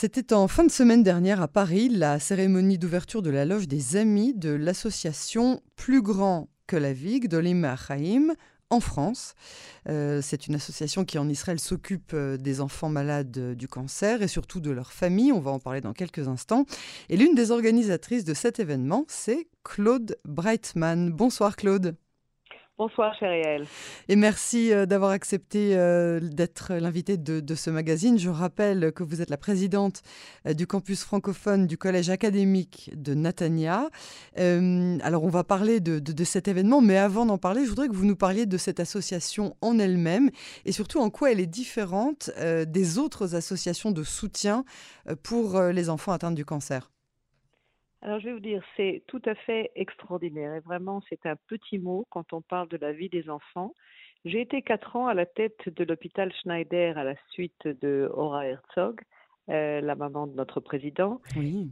C'était en fin de semaine dernière à Paris la cérémonie d'ouverture de la loge des amis de l'association Plus grand que la Vigue de Chaim en France. Euh, c'est une association qui en Israël s'occupe euh, des enfants malades euh, du cancer et surtout de leurs familles. On va en parler dans quelques instants. Et l'une des organisatrices de cet événement, c'est Claude Breitman. Bonsoir Claude. Bonsoir, Chériel. Et merci euh, d'avoir accepté euh, d'être l'invité de, ce magazine. Je rappelle que vous êtes la présidente euh, du campus francophone du collège académique de Natania. alors, on va parler de cet événement, mais avant d'en parler, je voudrais que vous nous parliez de cette association en elle-même et surtout en quoi elle est différente des autres associations de soutien pour les enfants atteints du cancer. Alors, je vais vous dire, c'est tout à fait extraordinaire. Et vraiment, c'est un petit mot quand on parle de la vie des enfants. J'ai été quatre ans à la tête de l'hôpital Schneider à la suite de Ora Herzog, euh, la maman de notre président.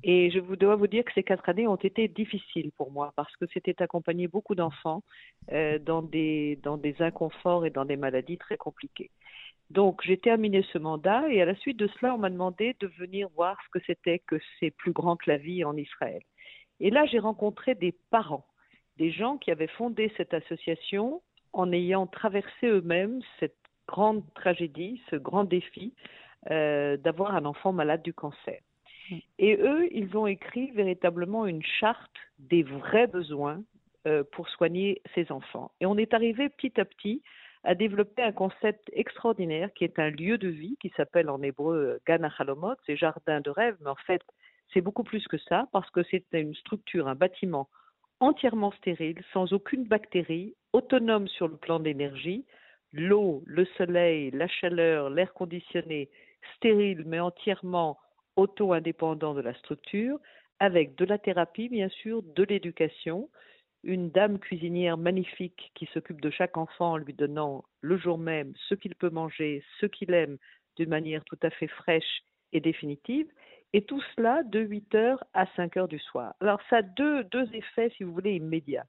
Et je vous dois vous dire que ces quatre années ont été difficiles pour moi parce que c'était accompagner beaucoup d'enfants euh, dans, des, dans des inconforts et dans des maladies très compliquées. Donc j'ai terminé ce mandat et à la suite de cela, on m'a demandé de venir voir ce que c'était que c'est plus grand que la vie en Israël. Et là, j'ai rencontré des parents, des gens qui avaient fondé cette association en ayant traversé eux-mêmes cette grande tragédie, ce grand défi euh, d'avoir un enfant malade du cancer. Mm. Et eux, ils ont écrit véritablement une charte des vrais besoins euh, pour soigner ces enfants. Et on est arrivé petit à petit a développé un concept extraordinaire qui est un lieu de vie qui s'appelle en hébreu Gan c'est jardin de rêve, mais en fait c'est beaucoup plus que ça parce que c'est une structure, un bâtiment entièrement stérile, sans aucune bactérie, autonome sur le plan d'énergie, l'eau, le soleil, la chaleur, l'air conditionné, stérile mais entièrement auto-indépendant de la structure, avec de la thérapie bien sûr, de l'éducation, une dame cuisinière magnifique qui s'occupe de chaque enfant en lui donnant le jour même ce qu'il peut manger, ce qu'il aime, d'une manière tout à fait fraîche et définitive. Et tout cela de 8 heures à 5 heures du soir. Alors ça a deux, deux effets, si vous voulez, immédiats.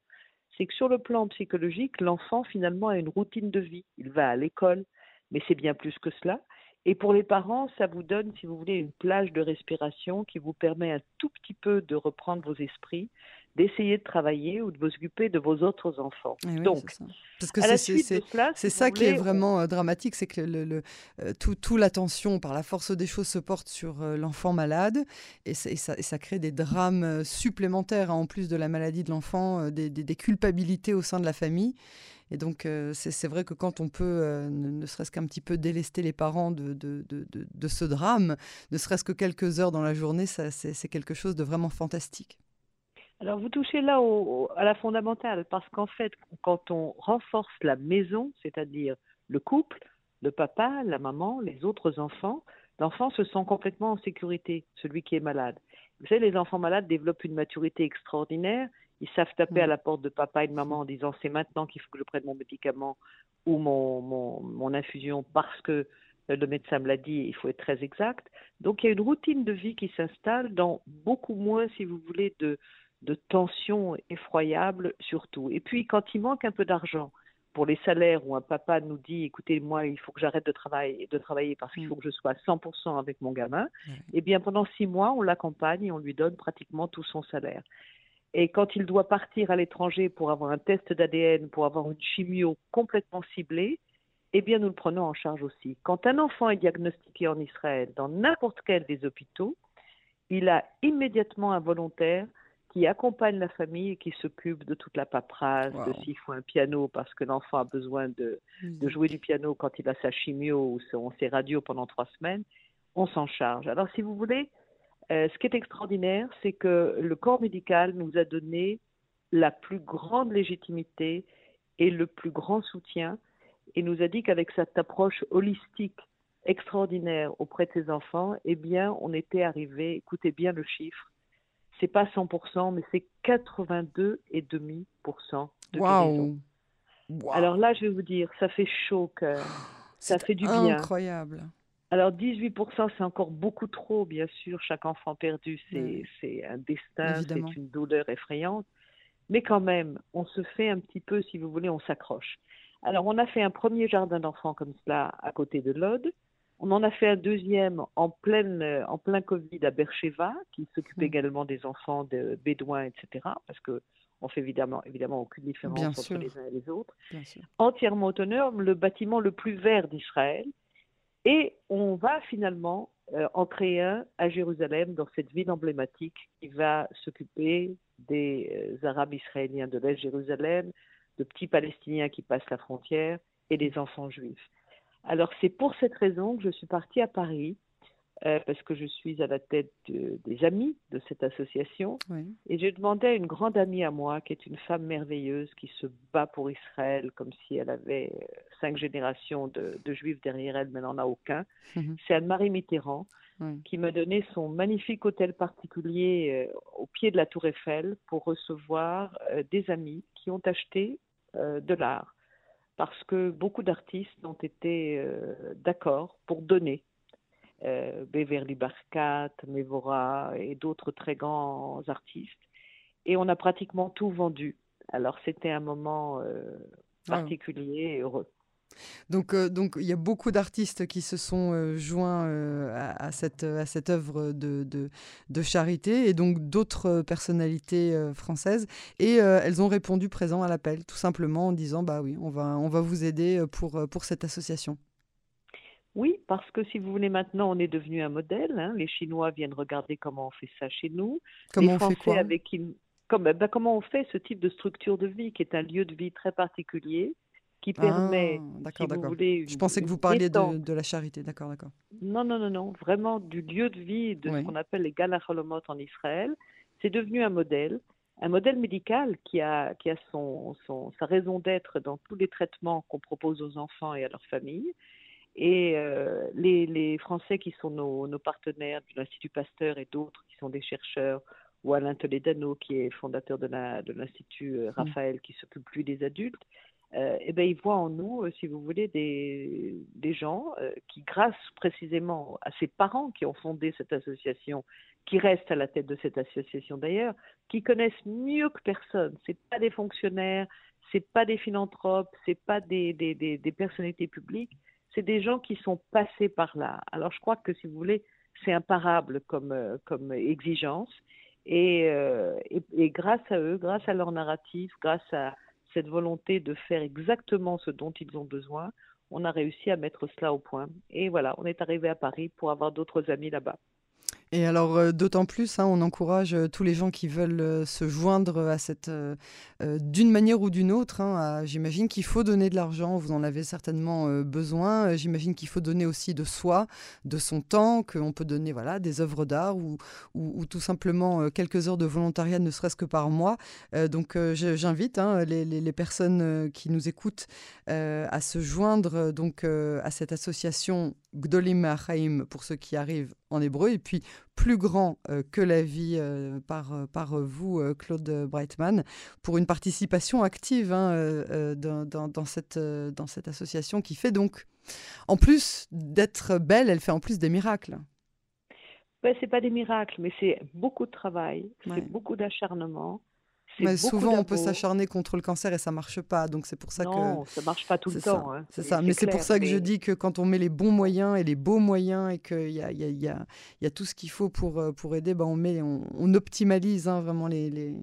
C'est que sur le plan psychologique, l'enfant finalement a une routine de vie. Il va à l'école, mais c'est bien plus que cela. Et pour les parents, ça vous donne, si vous voulez, une plage de respiration qui vous permet un tout petit peu de reprendre vos esprits, d'essayer de travailler ou de vous occuper de vos autres enfants. Eh Donc, parce que c'est ça qui est vraiment euh, dramatique, c'est que le, euh, tout, tout l'attention par la force des choses se porte sur euh, l'enfant malade et, ça, et, ça, crée des drames supplémentaires hein, en plus de la maladie de l'enfant, des, des, culpabilités au sein de la famille. Et donc, c'est vrai que quand on peut, ne, serait-ce qu'un petit peu délester les parents de, de, de, de ce drame, ne serait-ce que quelques heures dans la journée, c'est quelque chose de vraiment fantastique. Alors vous touchez là au, à la fondamentale, parce qu'en fait, quand on renforce la maison, c'est-à-dire le couple, le papa, la maman, les autres enfants, l'enfant se sent complètement en sécurité, celui qui est malade. Vous savez, les enfants malades développent une maturité extraordinaire. Ils savent taper à mm. la porte de papa et de maman en disant c'est maintenant qu'il faut que je prenne mon médicament ou mon, mon, mon infusion parce que le médecin me l'a dit, il faut être très exact. Donc il y a une routine de vie qui s'installe dans beaucoup moins, si vous voulez, de, de tensions effroyables surtout. Et puis quand il manque un peu d'argent pour les salaires où un papa nous dit écoutez moi il faut que j'arrête de travailler de travailler parce qu'il mm. faut que je sois à 100% avec mon gamin, eh bien pendant six mois on l'accompagne et on lui donne pratiquement tout son salaire. Et quand il doit partir à l'étranger pour avoir un test d'ADN, pour avoir une chimio complètement ciblée, eh bien nous le prenons en charge aussi. Quand un enfant est diagnostiqué en Israël dans n'importe quel des hôpitaux, il a immédiatement un volontaire qui accompagne la famille et qui s'occupe de toute la paperasse, de s'il faut un piano parce que l'enfant a besoin de, de, mmh. jouer du piano quand il a sa chimio ou son, ses radios pendant trois semaines, on s'en charge. Alors si vous voulez, euh, ce qui est extraordinaire, c'est que le corps médical nous a donné la plus grande légitimité et le plus grand soutien et nous a dit qu'avec cette approche holistique extraordinaire auprès de ses enfants, eh bien, on était arrivé, écoutez bien le chiffre, c'est pas 100%, mais c'est 82,5% de guérison. Alors là, je vais vous dire, ça fait chaud au cœur. Ça fait du bien. Incroyable. Alors 18%, c'est encore beaucoup trop, bien sûr. Chaque enfant perdu, c'est un destin, c'est une douleur effrayante. Mais quand même, on se fait un petit peu, si vous voulez, on s'accroche. Alors on a fait un premier jardin d'enfants comme cela à côté de l'Aude. On en a fait un deuxième en, pleine, en plein Covid à Bercheva, qui s'occupe mmh. également des enfants de bédouins, etc. Parce que on fait évidemment, évidemment aucune différence entre les uns et les autres. Entièrement autonome, le bâtiment le plus vert d'Israël. Et on va finalement euh, en créer un à Jérusalem, dans cette ville emblématique qui va s'occuper des euh, Arabes israéliens de l'Est Jérusalem, de petits Palestiniens qui passent la frontière et des enfants juifs. Alors c'est pour cette raison que je suis partie à Paris euh, parce que je suis à la tête des amis de cette association. Et j'ai demandé à une grande amie à moi, qui est une femme merveilleuse, qui se bat pour Israël comme si elle avait euh, cinq générations de, juifs derrière elle, mais n'en a aucun. Mhm. C'est Anne-Marie Mitterrand, qui m'a donné son magnifique hôtel particulier euh, au pied de la Tour Eiffel pour recevoir des amis qui ont acheté de l'art. Parce que beaucoup d'artistes ont été d'accord pour donner euh, Beverly Barkat, Mevora et d'autres très grands artistes. Et on a pratiquement tout vendu. Alors c'était un moment euh, ah. particulier et heureux. Donc, euh, donc il y a beaucoup d'artistes qui se sont euh, joints à, cette, à cette œuvre de, de, de charité et donc d'autres personnalités françaises. Et elles ont répondu présent à l'appel, tout simplement en disant Bah oui, on va, on va vous aider pour, pour cette association. Oui, parce que si vous voulez, maintenant, on est devenu un modèle. Hein. Les Chinois viennent regarder comment on fait ça chez nous. Comment on fait quoi? avec Comme, ben, comment on fait ce type de structure de vie, qui est un lieu de vie très particulier, qui permet, ah, si vous voulez... Je pensais que vous parliez de, la charité, d'accord, d'accord. Non, non, non, non, vraiment du lieu de vie, de ce qu'on appelle les Galacholomot en Israël. C'est devenu un modèle un modèle médical qui a, qui a son, son, sa raison d'être dans tous les traitements qu'on propose aux enfants et à leurs familles, et euh, les, les, Français qui sont nos, nos partenaires de l'Institut Pasteur et d'autres qui sont des chercheurs, ou Alain Toledano qui est fondateur de l'Institut euh, mm. Raphaël qui s'occupe plus des adultes, euh, eh ben, ils voient en nous, euh, si vous voulez, des, des gens qui, grâce précisément à ces parents qui ont fondé cette association, qui restent à la tête de cette association d'ailleurs, qui connaissent mieux que personne. C'est pas des fonctionnaires, c'est pas des philanthropes, c'est pas des, des, des, des personnalités publiques c'est des gens qui sont passés par là. Alors je crois que si vous voulez, c'est imparable comme, euh, comme exigence. Euh, et, et, grâce à eux, grâce à leur narratif, grâce à cette volonté de faire exactement ce dont ils ont besoin, on a réussi à mettre cela au point. Et voilà, on est arrivé à Paris pour avoir d'autres amis là-bas. Et alors, euh, d'autant plus, hein, on encourage euh, tous les gens qui veulent euh, se joindre à cette, d'une manière ou d'une autre. Hein, j'imagine qu'il faut donner de l'argent, vous en avez certainement besoin. J'imagine qu'il faut donner aussi de soi, de son temps, qu'on peut donner voilà, des œuvres d'art ou, ou, tout simplement quelques heures de volontariat, ne serait-ce que par mois. donc, j'invite hein, les, personnes qui nous écoutent à se joindre donc, à cette association Gdolim Achaim pour ceux qui arrivent en hébreu, et puis plus grand euh, que la vie euh, par, euh, par vous, Claude Breitman, pour une participation active hein, dans, dans, cette, dans cette association qui fait donc, en plus d'être belle, elle fait en plus des miracles. Ben, c'est pas des miracles, mais c'est beaucoup de travail, c'est beaucoup d'acharnement, mais souvent, on peut s'acharner contre le cancer et ça marche pas. Donc c'est pour ça que. Non, ça marche pas tout le temps. Hein. C'est ça. Mais c'est pour ça que je dis que quand on met les bons moyens et les beaux moyens et qu'il y a, y, a, y, a, y a, tout ce qu'il faut pour, euh, pour aider, ben on, met, on, optimalise hein, vraiment les, les,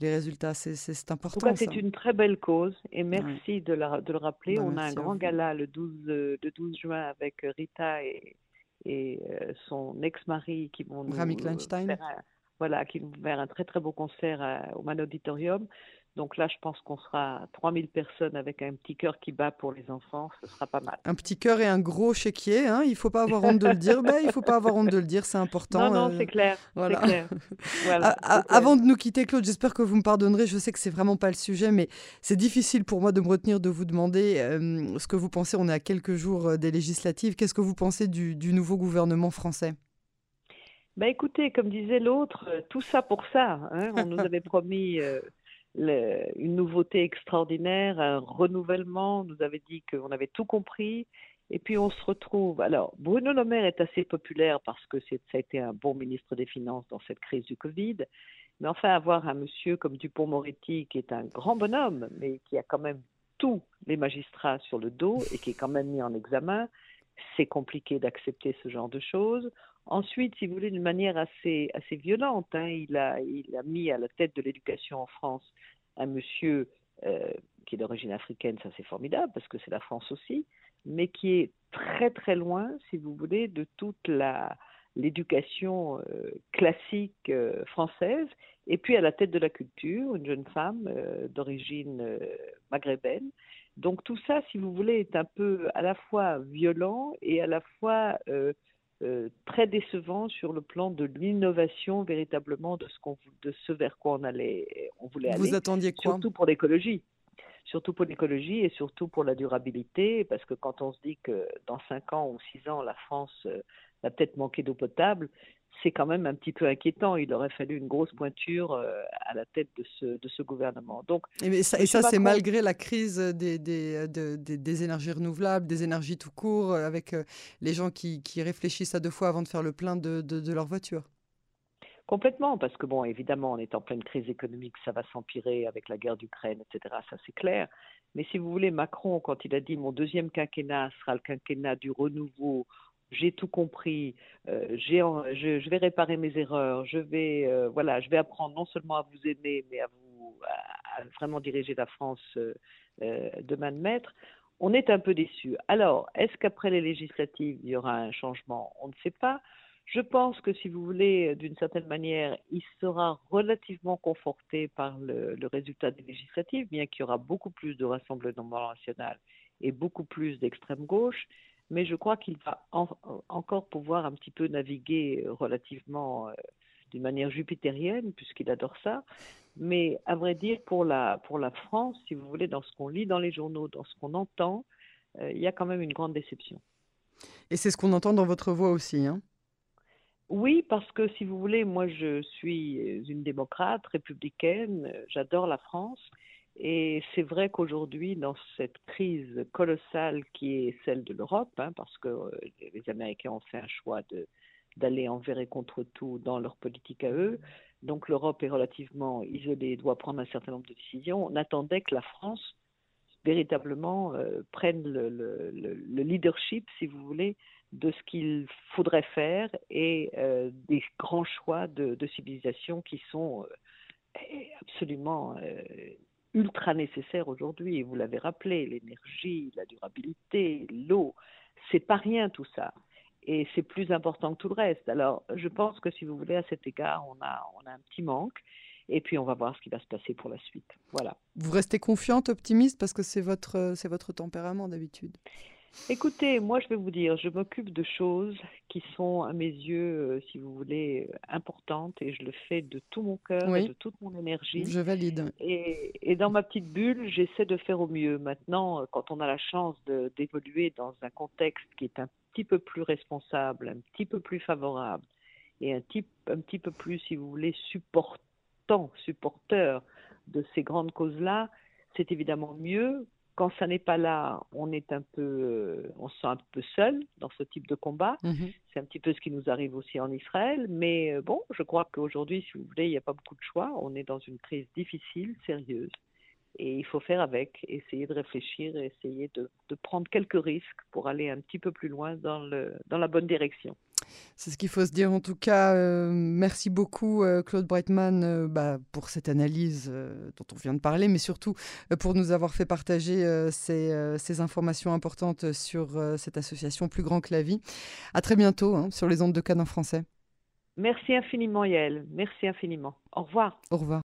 les résultats. C'est important. C'est une très belle cause et merci de, la, de, le rappeler. Ben, on a un grand gala le 12, le 12 juin avec Rita et, et euh, son ex-mari qui vont nous Rami Kleinstein voilà, qui nous faire un très très beau concert au Man Auditorium. Donc là, je pense qu'on sera 3000 personnes avec un petit cœur qui bat pour les enfants. Ce sera pas mal. Un petit cœur et un gros chéquier. Hein il ne faut pas avoir honte de le dire. Ben, il ne faut pas avoir honte de le dire, c'est important. Non, non, euh, c'est clair. Voilà. clair. Avant de nous quitter, Claude, j'espère que vous me pardonnerez. Je sais que c'est vraiment pas le sujet, mais c'est difficile pour moi de me retenir de vous demander euh, ce que vous pensez. On est à quelques jours euh, des législatives. Qu'est-ce que vous pensez du, du nouveau gouvernement français? Ben écoutez, comme disait l'autre, euh, tout ça pour ça. Hein. On nous avait promis euh, une nouveauté extraordinaire, un renouvellement. On nous avait dit qu'on avait tout compris. Et puis on se retrouve. Alors, Bruno Le Maire est assez populaire parce que ça a été un bon ministre des Finances dans cette crise du Covid. Mais enfin, avoir un monsieur comme Dupont-Moretti, qui est un grand bonhomme, mais qui a quand même tous les magistrats sur le dos et qui est quand même mis en examen, c'est compliqué d'accepter ce genre de choses. Ensuite, si vous voulez, d'une manière assez, assez violente, hein, il, a, il a mis à la tête de l'éducation en France un monsieur euh, qui est d'origine africaine, ça c'est formidable parce que c'est la France aussi, mais qui est très très loin, si vous voulez, de toute la l'éducation euh, classique euh, française. Et puis à la tête de la culture, une jeune femme d'origine maghrébine. Donc tout ça, si vous voulez, est un peu à la fois violent et à la fois euh, très décevant sur le plan de l'innovation véritablement de ce, qu'on, de ce vers quoi on, allait, on voulait aller. Vous attendiez quoi? Surtout pour l'écologie. Surtout pour l'écologie et surtout pour la durabilité, parce que quand on se dit que dans 5 ans ou 6 ans, la France euh, va peut-être manquer d'eau potable, c'est quand même un petit peu inquiétant. Il aurait fallu une grosse pointure euh, à la tête de ce, de ce gouvernement. Donc, et, ça, c'est malgré la crise des, des, des, énergies renouvelables, des énergies tout court, euh, avec euh, les gens qui, qui, réfléchissent à deux fois avant de faire le plein de, de, leur voiture. Complètement, parce que bon, évidemment, on est en pleine crise économique, ça va s'empirer avec la guerre d'Ukraine, etc. Ça c'est clair. Mais si vous voulez, Macron, quand il a dit mon deuxième quinquennat sera le quinquennat du renouveau, j'ai tout compris, euh, je, vais réparer mes erreurs, je vais, euh, voilà, je vais apprendre non seulement à vous aimer, mais à vraiment diriger la France euh, de main de maître. On est un peu déçu. Alors, est-ce qu'après les législatives, il y aura un changement? On ne sait pas. Je pense que si vous voulez, d'une certaine manière, il sera relativement conforté par le, résultat des législatives, bien qu'il y aura beaucoup plus de Rassemblement national et beaucoup plus d'extrême gauche mais je crois qu'il va encore pouvoir un petit peu naviguer euh, relativement euh, d'une manière jupitérienne, puisqu'il adore ça. Mais à vrai dire, pour la, pour la France, si vous voulez, dans ce qu'on lit dans les journaux, dans ce qu'on entend, euh, il y a quand même une grande déception. Et c'est ce qu'on entend dans votre voix aussi, hein? Oui, parce que si vous voulez, moi je suis une démocrate républicaine, j'adore la France et c'est vrai qu'aujourd'hui, dans cette crise colossale qui est celle de l'Europe, hein, parce que euh, les Américains ont fait un choix d'aller envers et contre tout dans leur politique à eux, donc l'Europe est relativement isolée, doit prendre un certain nombre de décisions. On attendait que la France véritablement euh, prenne le, leadership, si vous voulez, de ce qu'il faudrait faire et euh, des grands choix de, civilisation qui sont absolument ultra nécessaire aujourd'hui. Vous l'avez rappelé, l'énergie, la durabilité, l'eau, c'est pas rien tout ça. Et c'est plus important que tout le reste. Alors, je pense que si vous voulez, à cet égard, on a, on a un petit manque. Et puis, on va voir ce qui va se passer pour la suite. Voilà. Vous restez confiante, optimiste, parce que c'est votre, c'est votre tempérament d'habitude? Écoutez, moi je vais vous dire, je m'occupe de choses qui sont à mes yeux, euh, si vous voulez, euh, importantes et je le fais de tout mon cœur et de toute mon énergie. Je valide. Et, et, dans ma petite bulle, j'essaie de faire au mieux. Maintenant, euh, quand on a la chance d'évoluer dans un contexte qui est un petit peu plus responsable, un petit peu plus favorable et un, type, un petit peu plus, si vous voulez, supportant, supporteur de ces grandes causes-là, c'est évidemment mieux quand ça n'est pas là, on est un peu, on se sent un peu seul dans ce type de combat. Mhm. C'est un petit peu ce qui nous arrive aussi en Israël. Mais euh, bon, je crois qu'aujourd'hui, si vous voulez, il n'y a pas beaucoup de choix. On est dans une crise difficile, sérieuse. Et il faut faire avec, essayer de réfléchir, essayer de, de prendre quelques risques pour aller un petit peu plus loin dans, le, dans la bonne direction. C'est ce qu'il faut se dire. En tout cas, euh, merci beaucoup, euh, Claude Breitman, euh, bah, pour cette analyse dont on vient de parler, mais surtout pour nous avoir fait partager ces, ces, informations importantes sur cette association Plus Grand que la Vie. À très bientôt hein, sur les ondes de Cannes en français. Merci infiniment, Yael. Merci infiniment. Au revoir. Au revoir.